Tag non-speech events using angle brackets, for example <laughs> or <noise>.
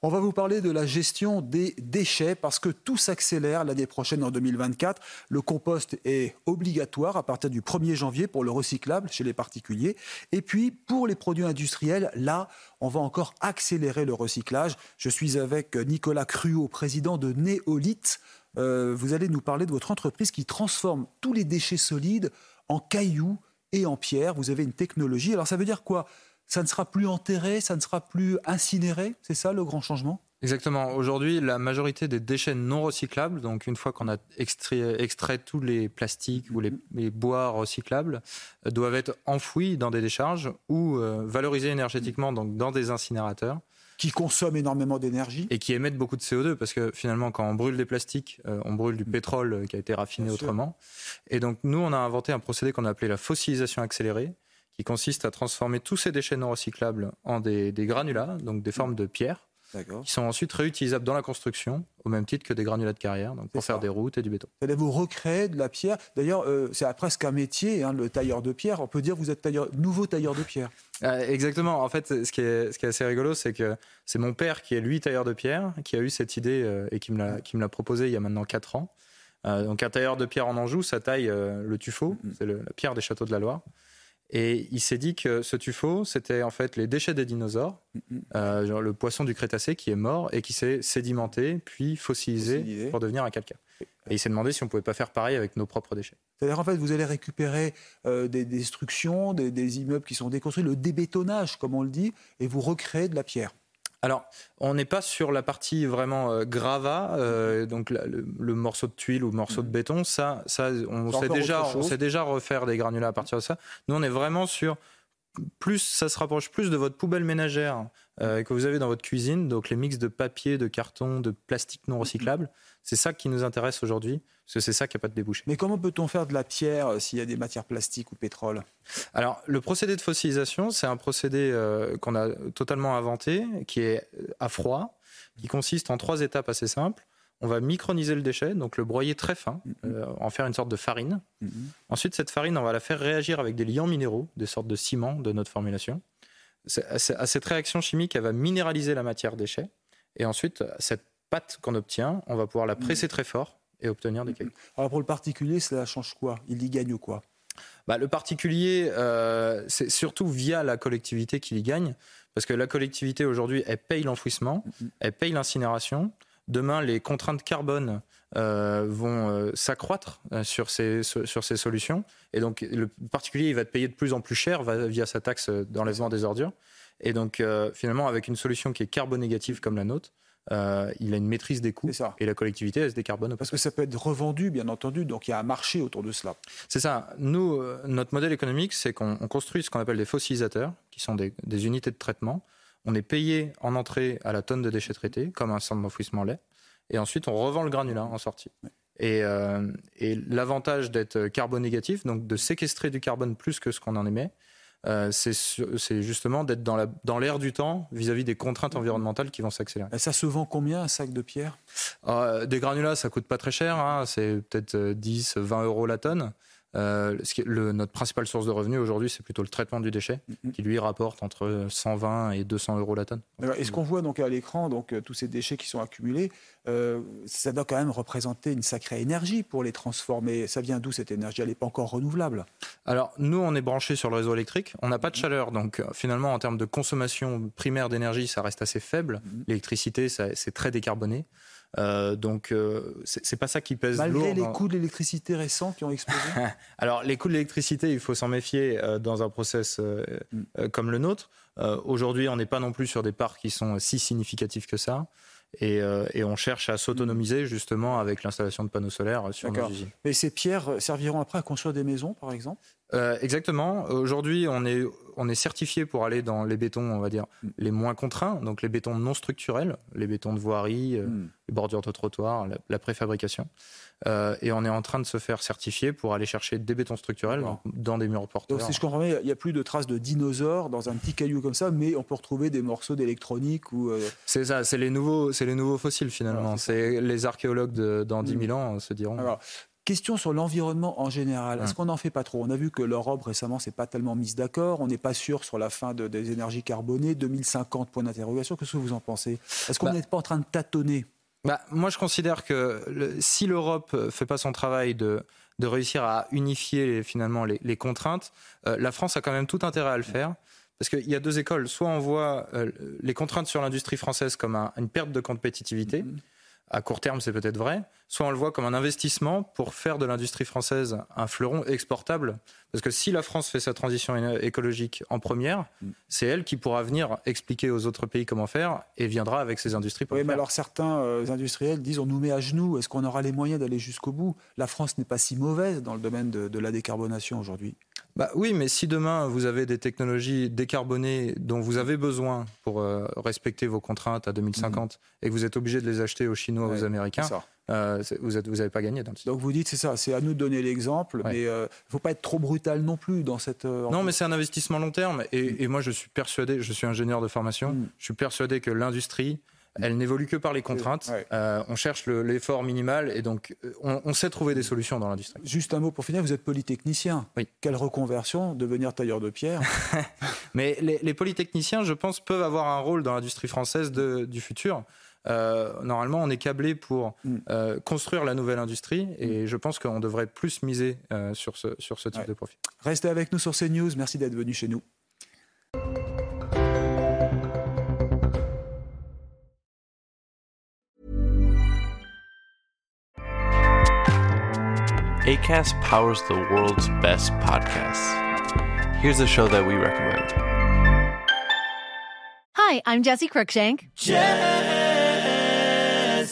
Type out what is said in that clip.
On va vous parler de la gestion des déchets parce que tout s'accélère l'année prochaine en 2024. Le compost est obligatoire à partir du 1er janvier pour le recyclable chez les particuliers. Et puis pour les produits industriels, là, on va encore accélérer le recyclage. Je suis avec Nicolas Cruot, président de Néolith. Euh, vous allez nous parler de votre entreprise qui transforme tous les déchets solides en cailloux et en pierre. Vous avez une technologie. Alors ça veut dire quoi? Ça ne sera plus enterré, ça ne sera plus incinéré C'est ça le grand changement? Exactement. Aujourd'hui, la majorité des déchets non recyclables, donc une fois qu'on a extrait, extrait, tous les plastiques ou les, les bois recyclables, euh, doivent être enfouis dans des décharges ou euh, valorisés énergétiquement donc dans des incinérateurs qui consomment énormément d'énergie. Et qui émettent beaucoup de CO2, parce que finalement, quand on brûle des plastiques, euh, on brûle du pétrole euh, qui a été raffiné Bien sûr. autrement. Et donc, nous, on a inventé un procédé qu'on a appelé la fossilisation accélérée, qui consiste à transformer tous ces déchets non recyclables en des, des granulats, donc des formes de pierre, qui sont ensuite réutilisables dans la construction, au même titre que des granulats de carrière, donc pour faire des routes et du béton. Vous allez vous recréer de la pierre? D'ailleurs, euh, c'est presque un métier, hein, le tailleur de pierre. On peut dire que vous êtes tailleur, nouveau tailleur de pierre. Euh, exactement. En fait, ce qui est, ce qui est assez rigolo, c'est que c'est mon père qui est lui tailleur de pierre, qui a eu cette idée euh, et qui me l'a, qui me l'a proposé il y a maintenant 4 ans. Donc un tailleur de pierre en Anjou, ça taille le tuffeau, c'est la pierre des châteaux de la Loire. Et il s'est dit que ce tuffeau, c'était en fait les déchets des dinosaures, euh, genre le poisson du Crétacé qui est mort et qui s'est sédimenté puis fossilisé, Fossilisé. pour devenir un calcaire. Et il s'est demandé si on pouvait pas faire pareil avec nos propres déchets. C'est-à-dire, en fait, vous allez récupérer euh, des destructions, des, des immeubles qui sont déconstruits, le débétonnage, comme on le dit, et vous recréez de la pierre. Alors, on n'est pas sur la partie vraiment euh, grava, euh, donc la- le, le morceau de tuile ou morceau de béton. Ça, ça on, sait déjà, on sait déjà refaire des granulats à partir de ça. Nous, on est vraiment sur plus, ça se rapproche plus de votre poubelle ménagère euh, que vous avez dans votre cuisine, donc les mix de papier, de carton, de plastique non recyclable. C'est ça qui nous intéresse aujourd'hui, parce que c'est ça qui n'a pas de débouché. Mais comment peut-on faire de la pierre euh, s'il y a des matières plastiques ou pétrole? Alors, le procédé de fossilisation, c'est un procédé euh, qu'on a totalement inventé, qui est à froid, qui consiste en trois étapes assez simples. On va microniser le déchet, donc le broyer très fin, euh, en faire une sorte de farine. Ensuite, cette farine, on va la faire réagir avec des liants minéraux, des sortes de ciments de notre formulation. À ce- à cette réaction chimique, elle va minéraliser la matière déchet. Et ensuite, cette pâte qu'on obtient, on va pouvoir la presser très fort et obtenir des cailloux. Alors, pour le particulier, cela change quoi? Il y gagne quoi? Bah, le particulier, euh, c'est surtout via la collectivité qu'il y gagne, parce que la collectivité aujourd'hui, elle paye l'enfouissement, elle paye l'incinération. Demain, les contraintes carbone euh, vont euh, s'accroître euh, sur ces, sur ces solutions, et donc le particulier, il va te payer de plus en plus cher via sa taxe d'enlèvement des ordures. Et donc, finalement, avec une solution qui est carbonégative comme la nôtre, euh, il a une maîtrise des coûts, ça. et la collectivité, elle se décarbone Parce que ça peut être revendu, bien entendu, donc il y a un marché autour de cela. C'est ça. Nous, notre modèle économique, c'est qu'on on construit ce qu'on appelle des fossilisateurs, qui sont des, des unités de traitement. On est payé en entrée à la tonne de déchets traités, comme un centre d'enfouissement lait. Et ensuite, on revend le granulat en sortie. Et, euh, et l'avantage d'être carbonégatif, donc de séquestrer du carbone plus que ce qu'on en émet, euh, c'est justement d'être dans la- dans l'air du temps vis-à-vis des contraintes environnementales qui vont s'accélérer. Et ça se vend combien un sac de pierre? Euh, des granulats, ça coûte pas très cher, hein, c'est peut-être euh, 10, 20 euros la tonne. Euh, le- notre principale source de revenus aujourd'hui, c'est plutôt le traitement du déchet, qui lui rapporte entre 120 et 200 euros la tonne. Et ce qu'on voit donc à l'écran, donc euh, tous ces déchets qui sont accumulés, euh, ça doit quand même représenter une sacrée énergie pour les transformer. Ça vient d'où cette énergie? Elle n'est pas encore renouvelable. Alors, nous, on est branché sur le réseau électrique. On n'a pas de chaleur. Donc, finalement, en termes de consommation primaire d'énergie, ça reste assez faible. L'électricité, c'est très décarboné. Euh, donc, euh, c'est pas ça qui pèse Malgré lourd. les dans- coûts de l'électricité récents qui ont explosé <laughs> Alors, les coûts de l'électricité, il faut s'en méfier euh, dans un process euh, euh, comme le nôtre. Aujourd'hui, on n'est pas non plus sur des parts qui sont si significatifs que ça. Et, et on cherche à s'autonomiser justement avec l'installation de panneaux solaires sur nos usines. Mais ces pierres serviront après à construire des maisons, par exemple? Exactement. Aujourd'hui, on est, on est certifié pour aller dans les bétons, on va dire, Mm. les moins contraints, donc les bétons non structurels, les bétons de voirie, euh, Mm. les bordures de trottoir, la, la préfabrication. Euh, et on est en train de se faire certifier pour aller chercher des bétons structurels dans des murs porteurs. Donc, si je comprends bien, il n'y a plus de traces de dinosaures dans un petit caillou comme ça, mais on peut retrouver des morceaux d'électronique ou. euh, C'est ça, c'est les nouveaux, c'est les nouveaux fossiles finalement. C'est les archéologues de, dans 10 Mm. 000 ans euh, se diront. Alors, question sur l'environnement en général. Est-ce qu'on n'en fait pas trop? On a vu que l'Europe récemment s'est pas tellement mise d'accord. On n'est pas sûr sur la fin de- des énergies carbonées. 2050, point d'interrogation. Qu'est-ce que vous en pensez? Est-ce qu'on Bah, n'est pas en train de tâtonner? Bah, moi, je considère que le- si l'Europe ne fait pas son travail de, de réussir à unifier les- finalement les, les contraintes, euh, la France a quand même tout intérêt à le faire. Parce qu'il y a deux écoles. Soit on voit euh, les contraintes sur l'industrie française comme un- une perte de compétitivité. Mhm. À court terme, c'est peut-être vrai. Soit on le voit comme un investissement pour faire de l'industrie française un fleuron exportable. Parce que si la France fait sa transition écologique en première, Mhm. c'est elle qui pourra venir expliquer aux autres pays comment faire et viendra avec ses industries pour Oui, le mais faire. alors certains euh, industriels disent on nous met à genoux. Est-ce qu'on aura les moyens d'aller jusqu'au bout? La France n'est pas si mauvaise dans le domaine de, de la décarbonation aujourd'hui. Bah oui, mais si demain vous avez des technologies décarbonées dont vous avez besoin pour euh, respecter vos contraintes à 2050 et que vous êtes obligé de les acheter aux Chinois, Mhm. Ouais, aux Américains. Euh, vous n'avez vous pas gagné dans le Donc vous dites c'est ça, c'est à nous de donner l'exemple, Ouais. mais il ne faut pas être trop brutal non plus dans cette. euh, Non, mais c'est un investissement long terme. Et, et moi, je suis persuadé, je suis ingénieur de formation, Mm. je suis persuadé que l'industrie, elle n'évolue que par les contraintes. Ouais. Euh, on cherche le- l'effort minimal et donc euh, on, on sait trouver des solutions dans l'industrie. Juste un mot pour finir, vous êtes polytechnicien. Oui. Quelle reconversion, devenir tailleur de pierre <laughs> Mais les, les polytechniciens, je pense, peuvent avoir un rôle dans l'industrie française de- du futur. Euh, normalement, on est câblé pour Mm. euh, construire la nouvelle industrie et je pense qu'on devrait plus miser euh, sur ce, sur ce type Ouais. de profil. Restez avec nous sur CNews. Merci d'être venu chez nous. ACAST powers the world's best podcasts. Here's a show that we recommend. Hi, I'm Jesse Cruikshank. Jesse